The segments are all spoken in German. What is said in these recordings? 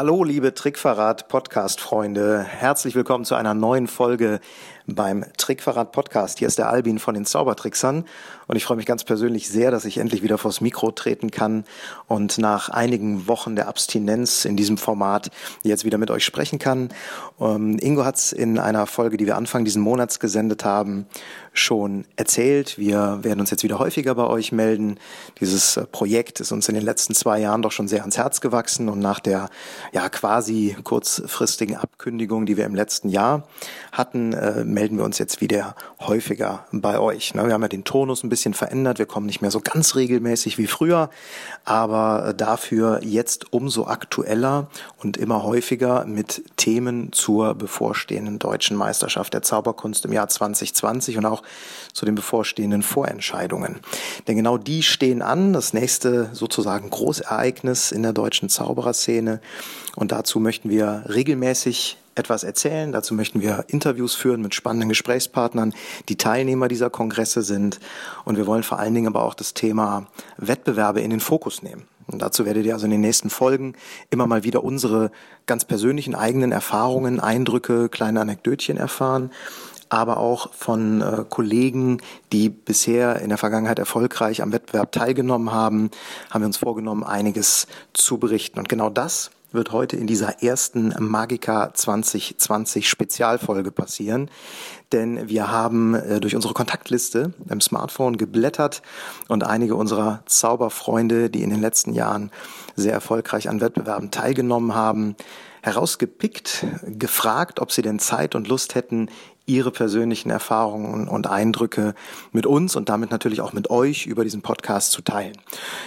Hallo, liebe Trickverrat-Podcast-Freunde. Herzlich willkommen zu einer neuen Folge beim Trickverrat-Podcast. Hier ist der Albin von den Zaubertricksern und ich freue mich ganz persönlich sehr, dass ich endlich wieder vors Mikro treten kann und nach einigen Wochen der Abstinenz in diesem Format jetzt wieder mit euch sprechen kann. Ähm, Ingo hat es in einer Folge, die wir Anfang diesen Monats gesendet haben, schon erzählt. Wir werden uns jetzt wieder häufiger bei euch melden. Dieses äh, Projekt ist uns in den letzten zwei Jahren doch schon sehr ans Herz gewachsen und nach der ja quasi kurzfristigen Abkündigung, die wir im letzten Jahr hatten, äh, melden wir uns jetzt wieder häufiger bei euch. Ne? Wir haben ja den Tonus ein bisschen verändert. Wir kommen nicht mehr so ganz regelmäßig wie früher, aber äh, dafür jetzt umso aktueller und immer häufiger mit Themen zur bevorstehenden deutschen Meisterschaft der Zauberkunst im Jahr 2020 und auch zu den bevorstehenden Vorentscheidungen. Denn genau die stehen an, das nächste sozusagen Großereignis in der deutschen Zaubererszene. Und dazu möchten wir regelmäßig etwas erzählen. Dazu möchten wir Interviews führen mit spannenden Gesprächspartnern, die Teilnehmer dieser Kongresse sind. Und wir wollen vor allen Dingen aber auch das Thema Wettbewerbe in den Fokus nehmen. Und dazu werdet ihr also in den nächsten Folgen immer mal wieder unsere ganz persönlichen eigenen Erfahrungen, Eindrücke, kleine Anekdötchen erfahren aber auch von äh, Kollegen, die bisher in der Vergangenheit erfolgreich am Wettbewerb teilgenommen haben, haben wir uns vorgenommen, einiges zu berichten. Und genau das wird heute in dieser ersten Magica 2020 Spezialfolge passieren, denn wir haben äh, durch unsere Kontaktliste im Smartphone geblättert und einige unserer Zauberfreunde, die in den letzten Jahren sehr erfolgreich an Wettbewerben teilgenommen haben, herausgepickt, gefragt, ob sie denn Zeit und Lust hätten, ihre persönlichen Erfahrungen und Eindrücke mit uns und damit natürlich auch mit euch über diesen Podcast zu teilen.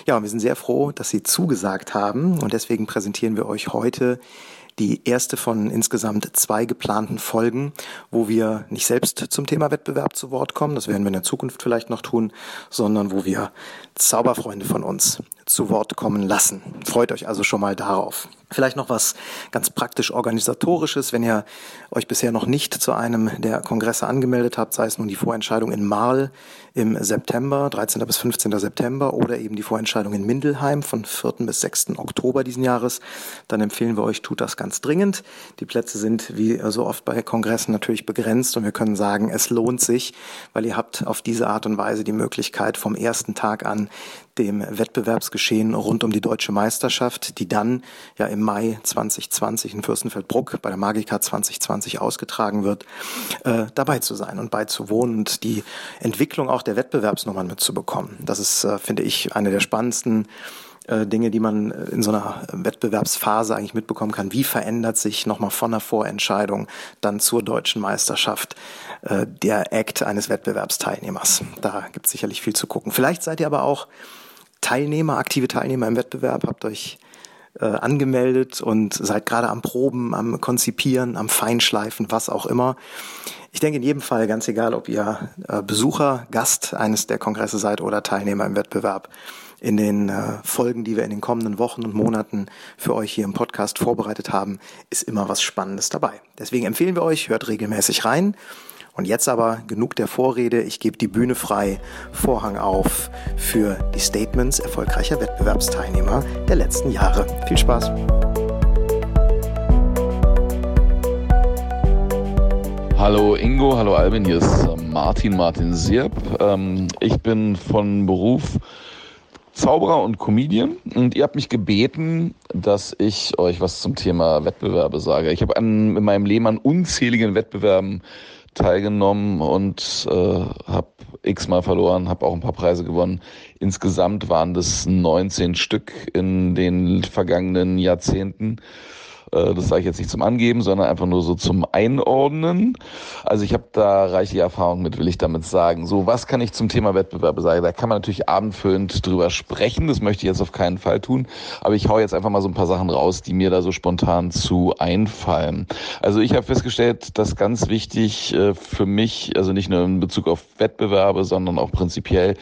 Ja, wir sind sehr froh, dass Sie zugesagt haben und deswegen präsentieren wir euch heute die erste von insgesamt zwei geplanten Folgen, wo wir nicht selbst zum Thema Wettbewerb zu Wort kommen, das werden wir in der Zukunft vielleicht noch tun, sondern wo wir Zauberfreunde von uns zu Wort kommen lassen. Freut euch also schon mal darauf. Vielleicht noch was ganz praktisch organisatorisches, wenn ihr euch bisher noch nicht zu einem der Kongresse angemeldet habt, sei es nun die Vorentscheidung in Marl im September, 13. bis 15. September oder eben die Vorentscheidung in Mindelheim von 4. bis 6. Oktober diesen Jahres, dann empfehlen wir euch, tut das ganz dringend. Die Plätze sind wie so oft bei Kongressen natürlich begrenzt und wir können sagen, es lohnt sich, weil ihr habt auf diese Art und Weise die Möglichkeit vom ersten Tag an dem Wettbewerbsgeschehen rund um die deutsche Meisterschaft, die dann ja im Mai 2020 in Fürstenfeldbruck bei der Magica 2020 ausgetragen wird, äh, dabei zu sein und beizuwohnen und die Entwicklung auch der Wettbewerbsnummern mitzubekommen. Das ist, äh, finde ich, eine der spannendsten äh, Dinge, die man äh, in so einer Wettbewerbsphase eigentlich mitbekommen kann. Wie verändert sich nochmal von der Vorentscheidung dann zur deutschen Meisterschaft äh, der Act eines Wettbewerbsteilnehmers? Da gibt es sicherlich viel zu gucken. Vielleicht seid ihr aber auch Teilnehmer, aktive Teilnehmer im Wettbewerb, habt euch äh, angemeldet und seid gerade am Proben, am Konzipieren, am Feinschleifen, was auch immer. Ich denke in jedem Fall, ganz egal, ob ihr äh, Besucher, Gast eines der Kongresse seid oder Teilnehmer im Wettbewerb, in den äh, Folgen, die wir in den kommenden Wochen und Monaten für euch hier im Podcast vorbereitet haben, ist immer was Spannendes dabei. Deswegen empfehlen wir euch, hört regelmäßig rein und jetzt aber genug der Vorrede. Ich gebe die Bühne frei, Vorhang auf für die Statements erfolgreicher Wettbewerbsteilnehmer der letzten Jahre. Viel Spaß! Hallo Ingo, hallo Albin, hier ist Martin Martin Sierp. Ähm, ich bin von Beruf Zauberer und Comedian und ihr habt mich gebeten, dass ich euch was zum Thema Wettbewerbe sage. Ich habe in meinem Leben an unzähligen Wettbewerben teilgenommen und äh, habe x-mal verloren, habe auch ein paar Preise gewonnen. Insgesamt waren das 19 Stück in den vergangenen Jahrzehnten. Äh, das sage ich jetzt nicht zum Angeben, sondern einfach nur so zum Einordnen. Also ich habe da reiche Erfahrung mit, will ich damit sagen. So, was kann ich zum Thema Wettbewerbe sagen? Da kann man natürlich abendfüllend drüber sprechen. Das möchte ich jetzt auf keinen Fall tun. Aber ich hau jetzt einfach mal so ein paar Sachen raus, die mir da so spontan zu einfallen. Also ich habe festgestellt, dass ganz wichtig äh, für mich, also nicht nur in Bezug auf Wettbewerbe, sondern auch prinzipiell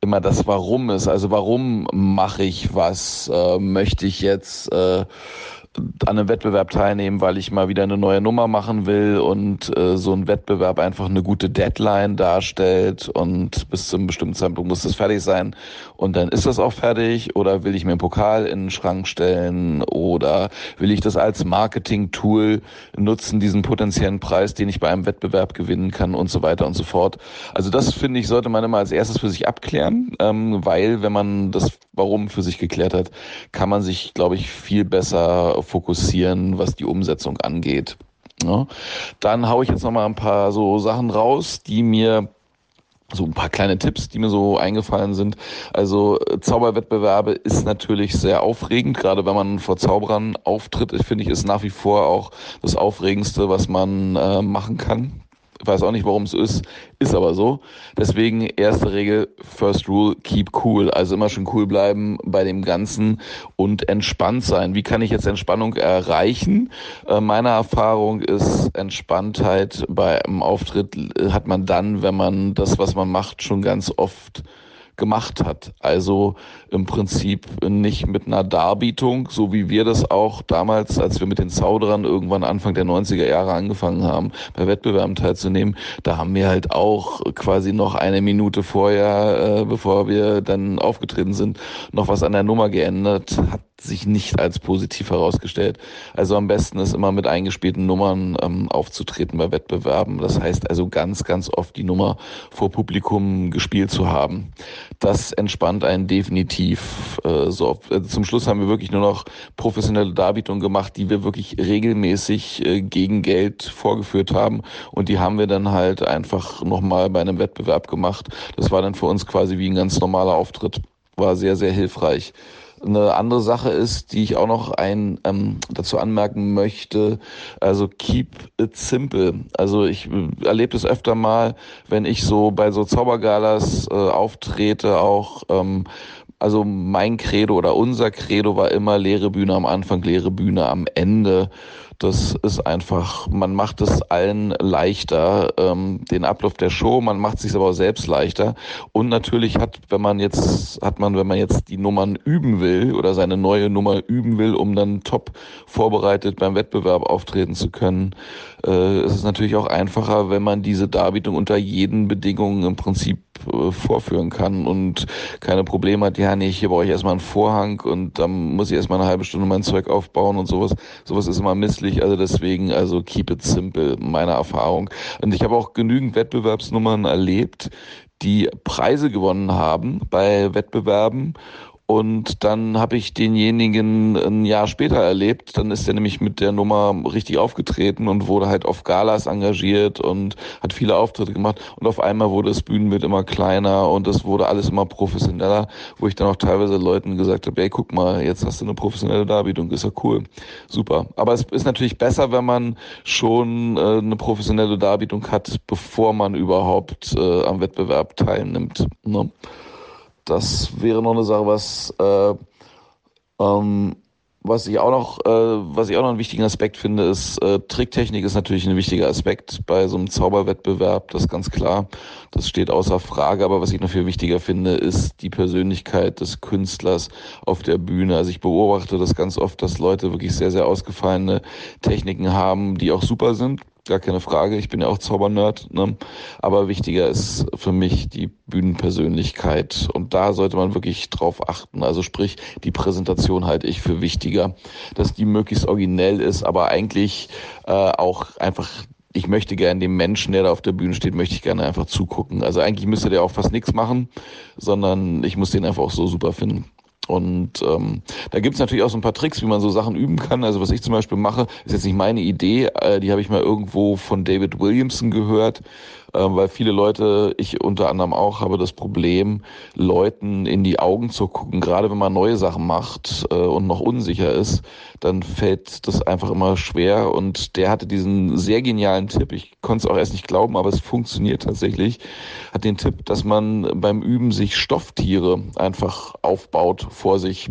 immer das Warum ist. Also warum mache ich was? Äh, möchte ich jetzt äh, an einem Wettbewerb teilnehmen, weil ich mal wieder eine neue Nummer machen will und äh, so ein Wettbewerb einfach eine gute Deadline darstellt und bis zu einem bestimmten Zeitpunkt muss das fertig sein und dann ist das auch fertig oder will ich mir einen Pokal in den Schrank stellen oder will ich das als Marketing-Tool nutzen, diesen potenziellen Preis, den ich bei einem Wettbewerb gewinnen kann und so weiter und so fort. Also das finde ich, sollte man immer als erstes für sich abklären, ähm, weil wenn man das Warum für sich geklärt hat, kann man sich, glaube ich, viel besser fokussieren, was die Umsetzung angeht. Ja. Dann haue ich jetzt noch mal ein paar so Sachen raus, die mir so ein paar kleine Tipps, die mir so eingefallen sind. Also Zauberwettbewerbe ist natürlich sehr aufregend, gerade wenn man vor Zauberern auftritt. Ich finde ich ist nach wie vor auch das Aufregendste, was man äh, machen kann weiß auch nicht, warum es ist, ist aber so. Deswegen erste Regel, first rule, keep cool. Also immer schön cool bleiben bei dem Ganzen und entspannt sein. Wie kann ich jetzt Entspannung erreichen? Äh, meine Erfahrung ist, Entspanntheit bei einem Auftritt hat man dann, wenn man das, was man macht, schon ganz oft gemacht hat. Also im Prinzip nicht mit einer Darbietung, so wie wir das auch damals, als wir mit den Zauderern irgendwann Anfang der 90er Jahre angefangen haben, bei Wettbewerben teilzunehmen, da haben wir halt auch quasi noch eine Minute vorher, äh, bevor wir dann aufgetreten sind, noch was an der Nummer geändert, hat sich nicht als positiv herausgestellt. Also am besten ist immer mit eingespielten Nummern ähm, aufzutreten bei Wettbewerben. Das heißt also ganz, ganz oft die Nummer vor Publikum gespielt zu haben. Das entspannt einen definitiv. Äh, so äh, zum Schluss haben wir wirklich nur noch professionelle Darbietungen gemacht, die wir wirklich regelmäßig äh, gegen Geld vorgeführt haben. Und die haben wir dann halt einfach nochmal bei einem Wettbewerb gemacht. Das war dann für uns quasi wie ein ganz normaler Auftritt. War sehr, sehr hilfreich. Eine andere Sache ist, die ich auch noch ein, ähm, dazu anmerken möchte, also keep it simple. Also ich äh, erlebe das öfter mal, wenn ich so bei so Zaubergalas äh, auftrete, auch ähm, also mein Credo oder unser Credo war immer leere Bühne am Anfang, leere Bühne am Ende. Das ist einfach, man macht es allen leichter, ähm, den Ablauf der Show, man macht es sich aber auch selbst leichter. Und natürlich hat, wenn man jetzt, hat man, wenn man jetzt die Nummern üben will oder seine neue Nummer üben will, um dann top vorbereitet beim Wettbewerb auftreten zu können, äh, ist es natürlich auch einfacher, wenn man diese Darbietung unter jeden Bedingungen im Prinzip vorführen kann und keine Probleme hat, ja, nee, hier brauche ich erstmal einen Vorhang und dann muss ich erstmal eine halbe Stunde mein Zeug aufbauen und sowas. Sowas ist immer misslich, also deswegen, also keep it simple, meine Erfahrung. Und ich habe auch genügend Wettbewerbsnummern erlebt, die Preise gewonnen haben bei Wettbewerben und dann habe ich denjenigen ein Jahr später erlebt. Dann ist er nämlich mit der Nummer richtig aufgetreten und wurde halt auf Galas engagiert und hat viele Auftritte gemacht. Und auf einmal wurde das Bühnenbild immer kleiner und es wurde alles immer professioneller, wo ich dann auch teilweise Leuten gesagt habe, ey, guck mal, jetzt hast du eine professionelle Darbietung, ist ja cool. Super. Aber es ist natürlich besser, wenn man schon äh, eine professionelle Darbietung hat, bevor man überhaupt äh, am Wettbewerb teilnimmt. Ne? Das wäre noch eine Sache, was, äh, ähm, was ich auch noch, äh, was ich auch noch einen wichtigen Aspekt finde, ist äh, Tricktechnik ist natürlich ein wichtiger Aspekt bei so einem Zauberwettbewerb, das ist ganz klar. Das steht außer Frage. Aber was ich noch viel wichtiger finde, ist die Persönlichkeit des Künstlers auf der Bühne. Also ich beobachte das ganz oft, dass Leute wirklich sehr, sehr ausgefallene Techniken haben, die auch super sind gar keine Frage. Ich bin ja auch Zaubernerd. Ne? Aber wichtiger ist für mich die Bühnenpersönlichkeit. Und da sollte man wirklich drauf achten. Also sprich, die Präsentation halte ich für wichtiger, dass die möglichst originell ist, aber eigentlich äh, auch einfach ich möchte gerne dem Menschen, der da auf der Bühne steht, möchte ich gerne einfach zugucken. Also eigentlich müsste der auch fast nichts machen, sondern ich muss den einfach auch so super finden. Und ähm, da gibt's natürlich auch so ein paar Tricks, wie man so Sachen üben kann. Also was ich zum Beispiel mache, ist jetzt nicht meine Idee, äh, die habe ich mal irgendwo von David Williamson gehört weil viele Leute, ich unter anderem auch, habe das Problem, Leuten in die Augen zu gucken. Gerade wenn man neue Sachen macht äh, und noch unsicher ist, dann fällt das einfach immer schwer. Und der hatte diesen sehr genialen Tipp, ich konnte es auch erst nicht glauben, aber es funktioniert tatsächlich, hat den Tipp, dass man beim Üben sich Stofftiere einfach aufbaut vor sich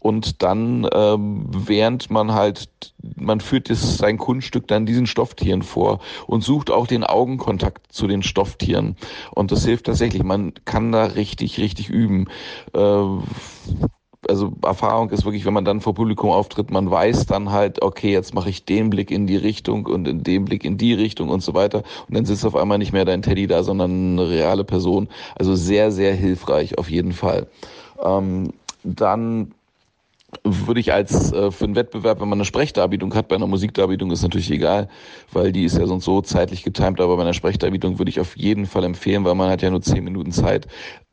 und dann, ähm, während man halt, man führt das, sein Kunststück dann diesen Stofftieren vor und sucht auch den Augenkontakt zu den Stofftieren. Und das hilft tatsächlich. Man kann da richtig, richtig üben. Äh, also Erfahrung ist wirklich, wenn man dann vor Publikum auftritt, man weiß dann halt, okay, jetzt mache ich den Blick in die Richtung und in den Blick in die Richtung und so weiter. Und dann sitzt auf einmal nicht mehr dein Teddy da, sondern eine reale Person. Also sehr, sehr hilfreich auf jeden Fall. Ähm, dann würde ich als äh, für einen Wettbewerb, wenn man eine Sprechdarbietung hat, bei einer Musikdarbietung ist natürlich egal, weil die ist ja sonst so zeitlich getimt, aber bei einer Sprechdarbietung würde ich auf jeden Fall empfehlen, weil man hat ja nur zehn Minuten Zeit,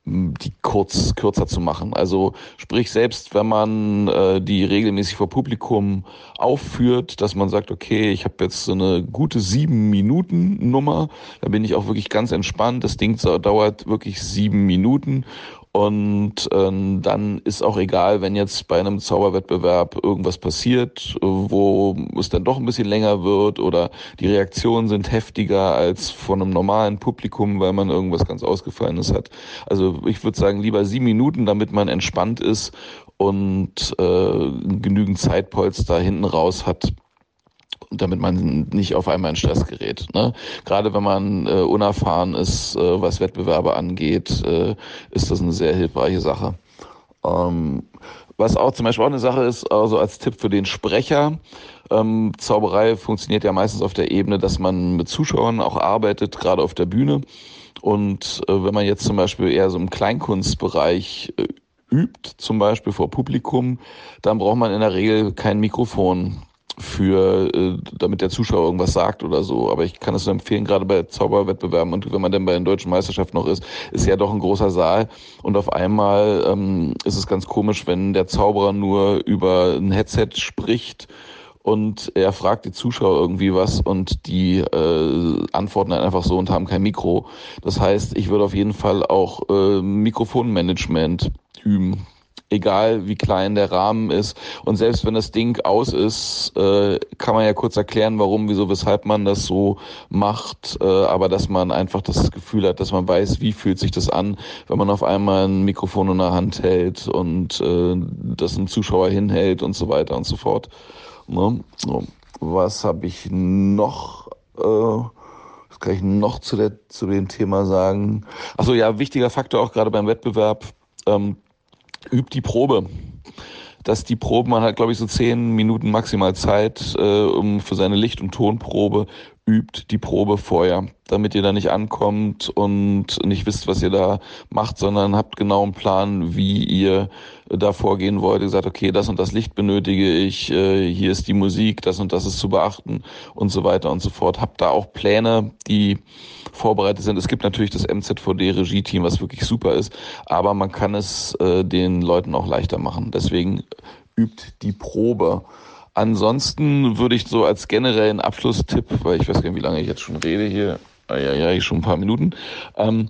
die kurz kürzer zu machen. Also sprich selbst, wenn man äh, die regelmäßig vor Publikum aufführt, dass man sagt, okay, ich habe jetzt so eine gute sieben Minuten Nummer, da bin ich auch wirklich ganz entspannt. Das Ding dauert wirklich sieben Minuten und ähm, dann ist auch egal, wenn jetzt bei einem Zauberwettbewerb irgendwas passiert, wo es dann doch ein bisschen länger wird oder die Reaktionen sind heftiger als von einem normalen Publikum, weil man irgendwas ganz Ausgefallenes hat. Also ich würde sagen, lieber sieben Minuten, damit man entspannt ist und äh, genügend Zeitpolster hinten raus hat damit man nicht auf einmal in Stress gerät. Ne? Gerade wenn man äh, unerfahren ist, äh, was Wettbewerbe angeht, äh, ist das eine sehr hilfreiche Sache. Ähm, was auch zum Beispiel auch eine Sache ist, also als Tipp für den Sprecher, ähm, Zauberei funktioniert ja meistens auf der Ebene, dass man mit Zuschauern auch arbeitet, gerade auf der Bühne. Und äh, wenn man jetzt zum Beispiel eher so im Kleinkunstbereich äh, übt, zum Beispiel vor Publikum, dann braucht man in der Regel kein Mikrofon für, äh, damit der Zuschauer irgendwas sagt oder so. Aber ich kann es nur empfehlen, gerade bei Zauberwettbewerben und wenn man dann bei den deutschen Meisterschaften noch ist, ist ja doch ein großer Saal und auf einmal ähm, ist es ganz komisch, wenn der Zauberer nur über ein Headset spricht und er fragt die Zuschauer irgendwie was und die äh, antworten dann einfach so und haben kein Mikro. Das heißt, ich würde auf jeden Fall auch äh, Mikrofonmanagement üben egal wie klein der Rahmen ist. Und selbst wenn das Ding aus ist, äh, kann man ja kurz erklären, warum, wieso, weshalb man das so macht. Äh, aber dass man einfach das Gefühl hat, dass man weiß, wie fühlt sich das an, wenn man auf einmal ein Mikrofon in der Hand hält und äh, das ein Zuschauer hinhält und so weiter und so fort. Ne? So. Was habe ich noch? Äh, was kann ich noch zu, der, zu dem Thema sagen? Achso, ja, wichtiger Faktor auch gerade beim Wettbewerb. Ähm, übt die Probe. Dass die Probe, man hat glaube ich so zehn Minuten maximal Zeit äh, um für seine Licht- und Tonprobe, übt die Probe vorher, damit ihr da nicht ankommt und nicht wisst, was ihr da macht, sondern habt genau einen Plan, wie ihr da vorgehen wollt. Ihr sagt, okay, das und das Licht benötige ich, äh, hier ist die Musik, das und das ist zu beachten und so weiter und so fort. Habt da auch Pläne, die vorbereitet sind. Es gibt natürlich das MZVD-Regie-Team, was wirklich super ist, aber man kann es äh, den Leuten auch leichter machen. Deswegen übt die Probe. Ansonsten würde ich so als generellen Abschlusstipp, weil ich weiß gar nicht, wie lange ich jetzt schon rede hier, ah, ja, ja, schon ein paar Minuten, ähm,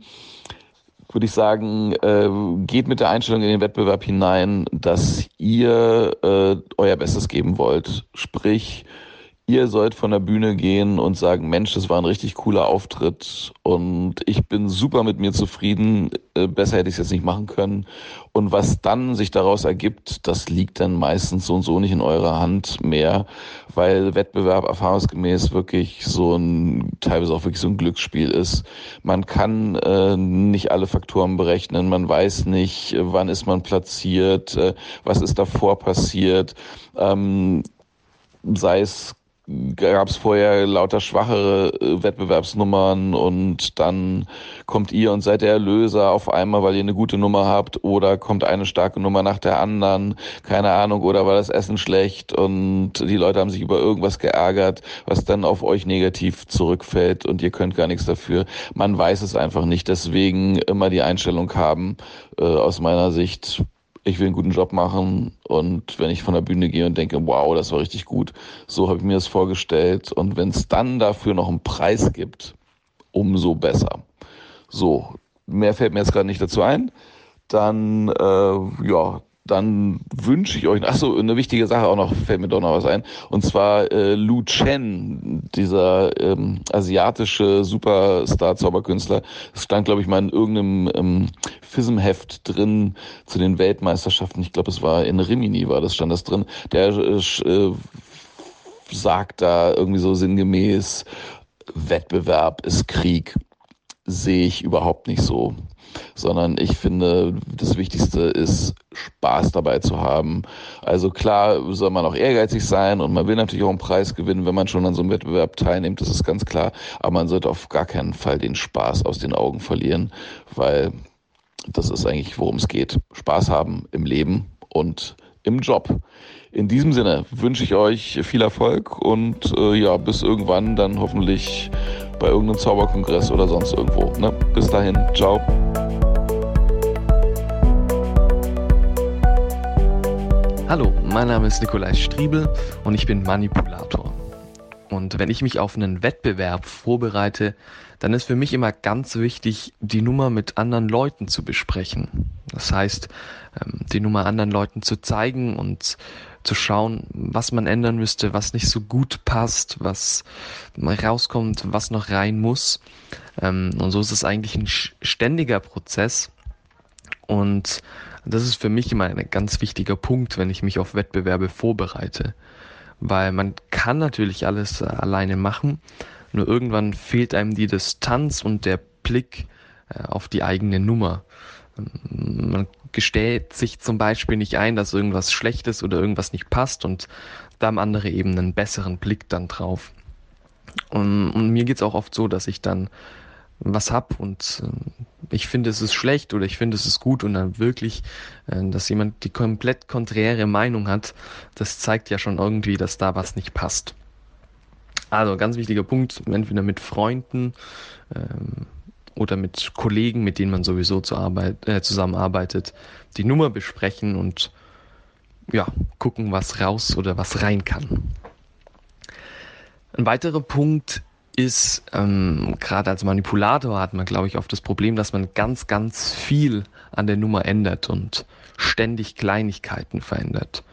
würde ich sagen, äh, geht mit der Einstellung in den Wettbewerb hinein, dass ihr äh, euer Bestes geben wollt. Sprich, ihr sollt von der Bühne gehen und sagen, Mensch, das war ein richtig cooler Auftritt und ich bin super mit mir zufrieden, äh, besser hätte ich es jetzt nicht machen können. Und was dann sich daraus ergibt, das liegt dann meistens so und so nicht in eurer Hand mehr, weil Wettbewerb erfahrungsgemäß wirklich so ein, teilweise auch wirklich so ein Glücksspiel ist. Man kann äh, nicht alle Faktoren berechnen, man weiß nicht, wann ist man platziert, äh, was ist davor passiert. Ähm, sei es gab es vorher lauter schwachere äh, Wettbewerbsnummern und dann kommt ihr und seid der Erlöser auf einmal, weil ihr eine gute Nummer habt oder kommt eine starke Nummer nach der anderen, keine Ahnung, oder war das Essen schlecht und die Leute haben sich über irgendwas geärgert, was dann auf euch negativ zurückfällt und ihr könnt gar nichts dafür. Man weiß es einfach nicht, deswegen immer die Einstellung haben, äh, aus meiner Sicht, ich will einen guten Job machen und wenn ich von der Bühne gehe und denke, wow, das war richtig gut, so habe ich mir das vorgestellt und wenn es dann dafür noch einen Preis gibt, umso besser. So, mehr fällt mir jetzt gerade nicht dazu ein. Dann, äh, ja, dann wünsche ich euch, ach so, eine wichtige Sache auch noch, fällt mir doch noch was ein, und zwar äh, Lu Chen, dieser ähm, asiatische Superstar-Zauberkünstler, das stand, glaube ich, mal in irgendeinem ähm, FISM-Heft drin zu den Weltmeisterschaften, ich glaube, es war in Rimini, war das, stand das drin, der äh, äh, sagt da irgendwie so sinngemäß, Wettbewerb ist Krieg, sehe ich überhaupt nicht so. Sondern ich finde, das Wichtigste ist, Spaß dabei zu haben. Also klar soll man auch ehrgeizig sein und man will natürlich auch einen Preis gewinnen, wenn man schon an so einem Wettbewerb teilnimmt, das ist ganz klar. Aber man sollte auf gar keinen Fall den Spaß aus den Augen verlieren, weil das ist eigentlich, worum es geht. Spaß haben im Leben und im Job. In diesem Sinne wünsche ich euch viel Erfolg und äh, ja, bis irgendwann dann hoffentlich bei irgendeinem Zauberkongress oder sonst irgendwo. Ne? Bis dahin, ciao. Hallo, mein Name ist Nikolai Striebel und ich bin Manipulator. Und wenn ich mich auf einen Wettbewerb vorbereite, dann ist für mich immer ganz wichtig, die Nummer mit anderen Leuten zu besprechen. Das heißt, ähm, die Nummer anderen Leuten zu zeigen und zu schauen, was man ändern müsste, was nicht so gut passt, was rauskommt, was noch rein muss. Ähm, und so ist es eigentlich ein ständiger Prozess. Und das ist für mich immer ein ganz wichtiger Punkt, wenn ich mich auf Wettbewerbe vorbereite. Weil man kann natürlich alles alleine machen, nur irgendwann fehlt einem die Distanz und der Blick äh, auf die eigene Nummer. Ähm, man gesteht sich zum Beispiel nicht ein, dass irgendwas schlecht ist oder irgendwas nicht passt und da haben andere eben einen besseren Blick dann drauf. Und, und mir geht's auch oft so, dass ich dann was hab und äh, ich finde es ist schlecht oder ich finde es ist gut und dann wirklich, äh, dass jemand die komplett konträre Meinung hat, das zeigt ja schon irgendwie, dass da was nicht passt. Also ganz wichtiger Punkt, entweder mit Freunden ähm, oder mit Kollegen, mit denen man sowieso zu äh, zusammenarbeitet, die Nummer besprechen und ja, gucken, was raus oder was rein kann. Ein weiterer Punkt ist, ähm, gerade als Manipulator hat man, glaube ich, oft das Problem, dass man ganz, ganz viel an der Nummer ändert und ständig Kleinigkeiten verändert.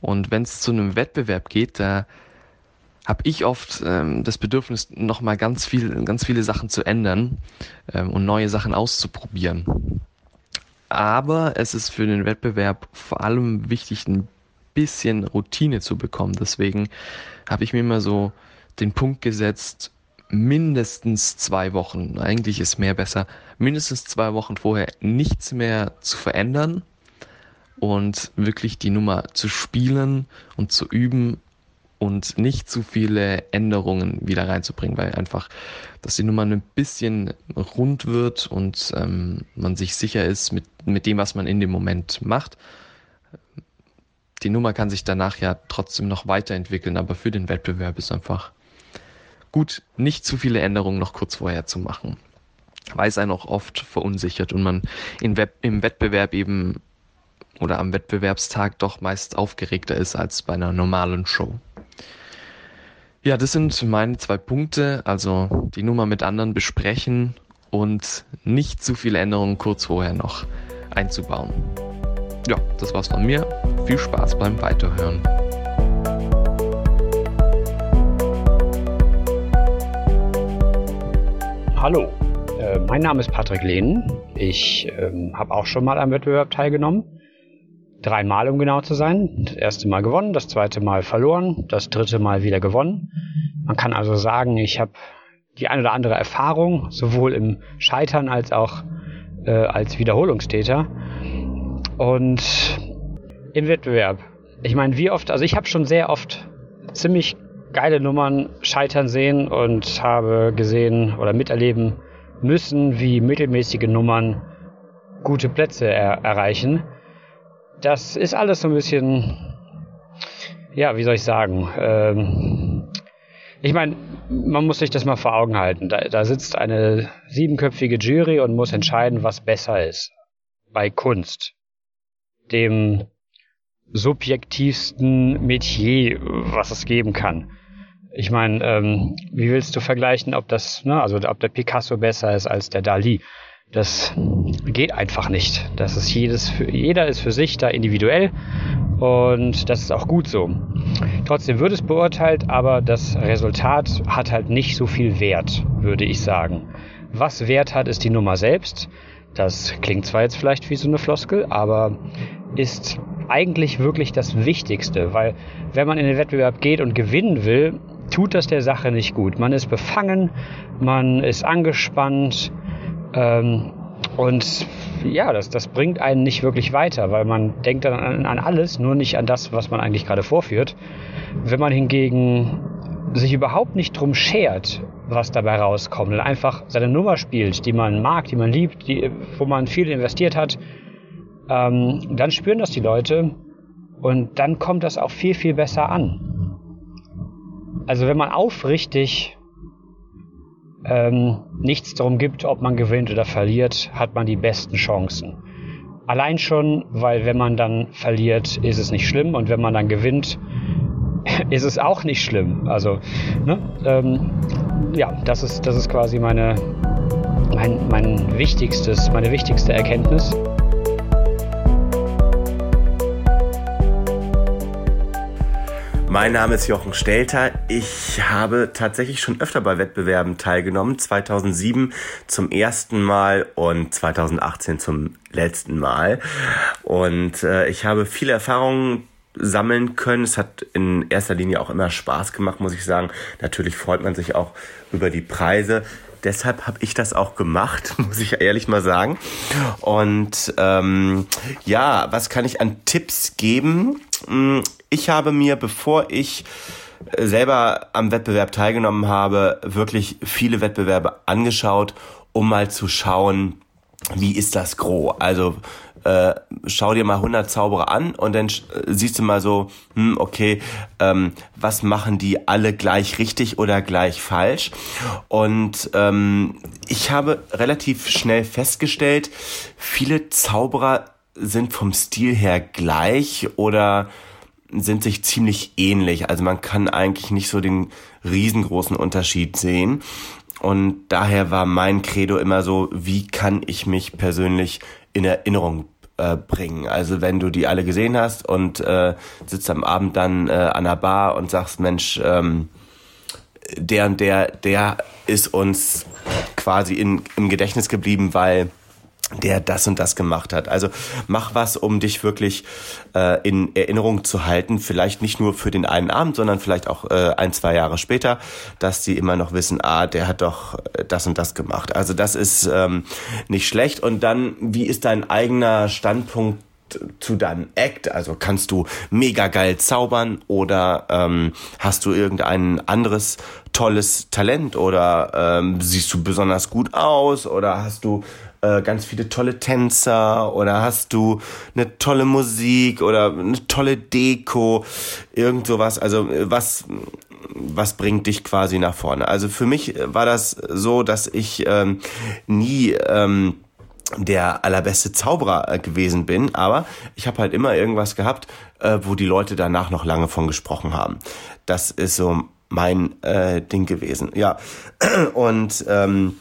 Und wenn es zu einem Wettbewerb geht, da habe ich oft ähm, das Bedürfnis, nochmal ganz viel, ganz viele Sachen zu ändern ähm, und neue Sachen auszuprobieren. Aber es ist für den Wettbewerb vor allem wichtig, ein bisschen Routine zu bekommen. Deswegen habe ich mir immer so den Punkt gesetzt, mindestens zwei Wochen, eigentlich ist mehr besser, mindestens zwei Wochen vorher nichts mehr zu verändern und wirklich die Nummer zu spielen und zu üben und nicht zu viele Änderungen wieder reinzubringen, weil einfach, dass die Nummer ein bisschen rund wird und ähm, man sich sicher ist mit, mit dem, was man in dem Moment macht. Die Nummer kann sich danach ja trotzdem noch weiterentwickeln, aber für den Wettbewerb ist einfach gut, nicht zu viele Änderungen noch kurz vorher zu machen, weil es einen auch oft verunsichert und man Web im Wettbewerb eben oder am Wettbewerbstag doch meist aufgeregter ist als bei einer normalen Show. Ja, das sind meine zwei Punkte. Also die Nummer mit anderen besprechen und nicht zu viele Änderungen kurz vorher noch einzubauen. Ja, das war's von mir. Viel Spaß beim Weiterhören. Hallo, äh, mein Name ist Patrick Lehnen. Ich ähm, habe auch schon mal am Wettbewerb teilgenommen dreimal, um genau zu sein. Das erste Mal gewonnen, das zweite Mal verloren, das dritte Mal wieder gewonnen. Man kann also sagen, ich habe die ein oder andere Erfahrung, sowohl im Scheitern als auch äh, als Wiederholungstäter. Und im Wettbewerb. Ich meine, wie oft, also ich habe schon sehr oft ziemlich geile Nummern scheitern sehen und habe gesehen oder miterleben müssen, wie mittelmäßige Nummern gute Plätze er erreichen das ist alles so ein bisschen, ja, wie soll ich sagen? Ähm, ich meine, man muss sich das mal vor Augen halten. Da, da sitzt eine siebenköpfige Jury und muss entscheiden, was besser ist. Bei Kunst. Dem subjektivsten Metier, was es geben kann. Ich meine, ähm, wie willst du vergleichen, ob das, ne, also ob der Picasso besser ist als der Dali? Das geht einfach nicht. Das ist jedes, jeder ist für sich da individuell und das ist auch gut so. Trotzdem wird es beurteilt, aber das Resultat hat halt nicht so viel Wert, würde ich sagen. Was Wert hat, ist die Nummer selbst. Das klingt zwar jetzt vielleicht wie so eine Floskel, aber ist eigentlich wirklich das Wichtigste, weil wenn man in den Wettbewerb geht und gewinnen will, tut das der Sache nicht gut. Man ist befangen, man ist angespannt, ähm, und ja, das, das bringt einen nicht wirklich weiter, weil man denkt dann an, an alles, nur nicht an das, was man eigentlich gerade vorführt. Wenn man hingegen sich überhaupt nicht drum schert, was dabei rauskommt, und einfach seine Nummer spielt, die man mag, die man liebt, die, wo man viel investiert hat, ähm, dann spüren das die Leute und dann kommt das auch viel, viel besser an. Also wenn man aufrichtig ähm, nichts darum gibt, ob man gewinnt oder verliert, hat man die besten Chancen. Allein schon, weil wenn man dann verliert, ist es nicht schlimm und wenn man dann gewinnt, ist es auch nicht schlimm. Also, ne? ähm, ja, das ist, das ist quasi meine, mein, mein wichtigstes, meine wichtigste Erkenntnis. Mein Name ist Jochen Stelter. Ich habe tatsächlich schon öfter bei Wettbewerben teilgenommen. 2007 zum ersten Mal und 2018 zum letzten Mal. Und äh, ich habe viele Erfahrungen sammeln können. Es hat in erster Linie auch immer Spaß gemacht, muss ich sagen. Natürlich freut man sich auch über die Preise. Deshalb habe ich das auch gemacht, muss ich ehrlich mal sagen. Und ähm, ja, was kann ich an Tipps geben? Hm, ich habe mir, bevor ich äh, selber am Wettbewerb teilgenommen habe, wirklich viele Wettbewerbe angeschaut, um mal zu schauen, wie ist das Gros? Also äh, schau dir mal 100 Zauberer an und dann äh, siehst du mal so, hm, okay, ähm, was machen die alle gleich richtig oder gleich falsch? Und ähm, ich habe relativ schnell festgestellt, viele Zauberer sind vom Stil her gleich oder sind sich ziemlich ähnlich. Also man kann eigentlich nicht so den riesengroßen Unterschied sehen. Und daher war mein Credo immer so, wie kann ich mich persönlich in Erinnerung äh, bringen. Also wenn du die alle gesehen hast und äh, sitzt am Abend dann äh, an der Bar und sagst, Mensch, ähm, der und der, der ist uns quasi in, im Gedächtnis geblieben, weil der das und das gemacht hat. Also mach was, um dich wirklich äh, in Erinnerung zu halten. Vielleicht nicht nur für den einen Abend, sondern vielleicht auch äh, ein, zwei Jahre später, dass sie immer noch wissen, ah, der hat doch äh, das und das gemacht. Also das ist ähm, nicht schlecht. Und dann, wie ist dein eigener Standpunkt zu deinem Act? Also kannst du mega geil zaubern oder ähm, hast du irgendein anderes tolles Talent oder ähm, siehst du besonders gut aus oder hast du äh, ganz viele tolle Tänzer oder hast du eine tolle Musik oder eine tolle Deko, irgend sowas. Also äh, was was bringt dich quasi nach vorne? Also für mich war das so, dass ich ähm, nie ähm, der allerbeste Zauberer äh, gewesen bin, aber ich habe halt immer irgendwas gehabt, äh, wo die Leute danach noch lange von gesprochen haben. Das ist so mein äh, Ding gewesen. Ja, und ähm,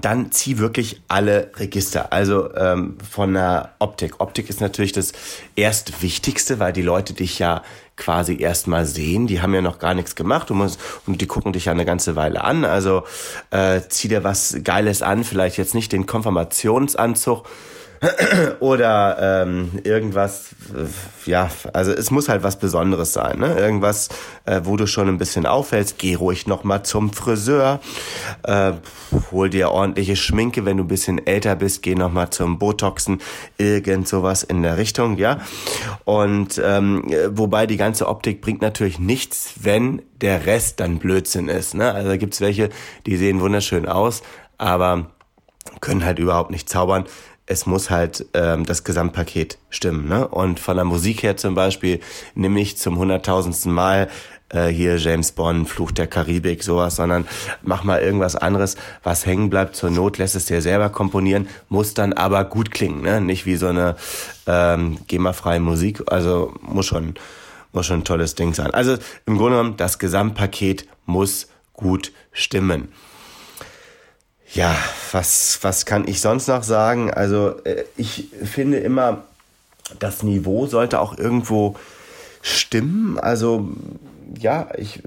dann zieh wirklich alle Register. Also ähm, von der Optik. Optik ist natürlich das erstwichtigste, weil die Leute dich ja quasi erstmal sehen. Die haben ja noch gar nichts gemacht und, musst, und die gucken dich ja eine ganze Weile an. Also äh, zieh dir was Geiles an, vielleicht jetzt nicht den Konfirmationsanzug, oder ähm, irgendwas, äh, ja, also es muss halt was Besonderes sein, ne? Irgendwas, äh, wo du schon ein bisschen auffällst. Geh ruhig noch mal zum Friseur, äh, hol dir ordentliche Schminke, wenn du ein bisschen älter bist, geh noch mal zum Botoxen, irgend sowas in der Richtung, ja. Und ähm, wobei die ganze Optik bringt natürlich nichts, wenn der Rest dann Blödsinn ist, ne? Also gibt's welche, die sehen wunderschön aus, aber können halt überhaupt nicht zaubern es muss halt ähm, das Gesamtpaket stimmen. Ne? Und von der Musik her zum Beispiel nehme ich zum hunderttausendsten Mal äh, hier James Bond, Fluch der Karibik, sowas, sondern mach mal irgendwas anderes, was hängen bleibt. Zur Not lässt es dir selber komponieren, muss dann aber gut klingen, ne? Nicht wie so eine ähm, GEMA-freie Musik. Also muss schon, muss schon ein tolles Ding sein. Also im Grunde genommen, das Gesamtpaket muss gut stimmen. Ja, was, was kann ich sonst noch sagen? Also äh, ich finde immer, das Niveau sollte auch irgendwo stimmen. Also ja, ich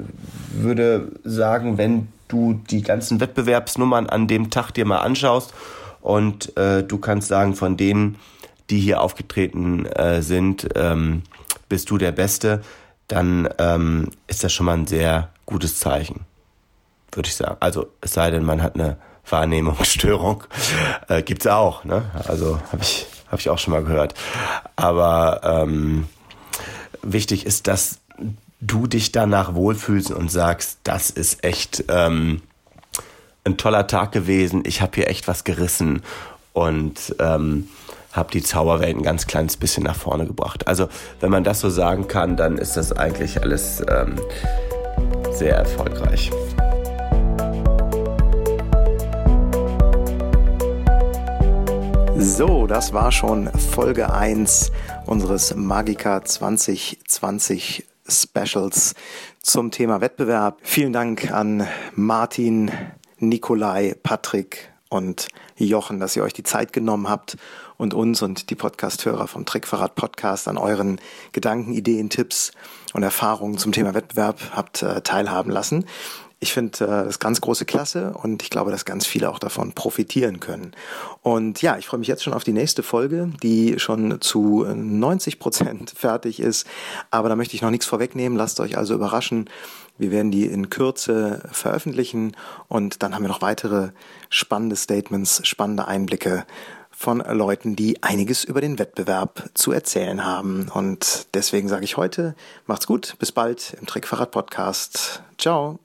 würde sagen, wenn du die ganzen Wettbewerbsnummern an dem Tag dir mal anschaust und äh, du kannst sagen, von denen, die hier aufgetreten äh, sind, ähm, bist du der Beste, dann ähm, ist das schon mal ein sehr gutes Zeichen, würde ich sagen. Also es sei denn, man hat eine Wahrnehmungsstörung. Äh, gibt's auch, ne? Also habe ich, hab ich auch schon mal gehört. Aber ähm, wichtig ist, dass du dich danach wohlfühlst und sagst, das ist echt ähm, ein toller Tag gewesen, ich habe hier echt was gerissen und ähm, habe die Zauberwelt ein ganz kleines bisschen nach vorne gebracht. Also wenn man das so sagen kann, dann ist das eigentlich alles ähm, sehr erfolgreich. So, das war schon Folge 1 unseres Magica 2020 Specials zum Thema Wettbewerb. Vielen Dank an Martin, Nikolai, Patrick und Jochen, dass ihr euch die Zeit genommen habt und uns und die Podcasthörer vom Trickverrat Podcast an euren Gedanken, Ideen, Tipps und Erfahrungen zum Thema Wettbewerb habt äh, teilhaben lassen. Ich finde äh, das ganz große Klasse und ich glaube, dass ganz viele auch davon profitieren können. Und ja, ich freue mich jetzt schon auf die nächste Folge, die schon zu 90 Prozent fertig ist. Aber da möchte ich noch nichts vorwegnehmen. Lasst euch also überraschen. Wir werden die in Kürze veröffentlichen und dann haben wir noch weitere spannende Statements, spannende Einblicke von Leuten, die einiges über den Wettbewerb zu erzählen haben. Und deswegen sage ich heute, macht's gut, bis bald im Trickfahrrad Podcast. Ciao.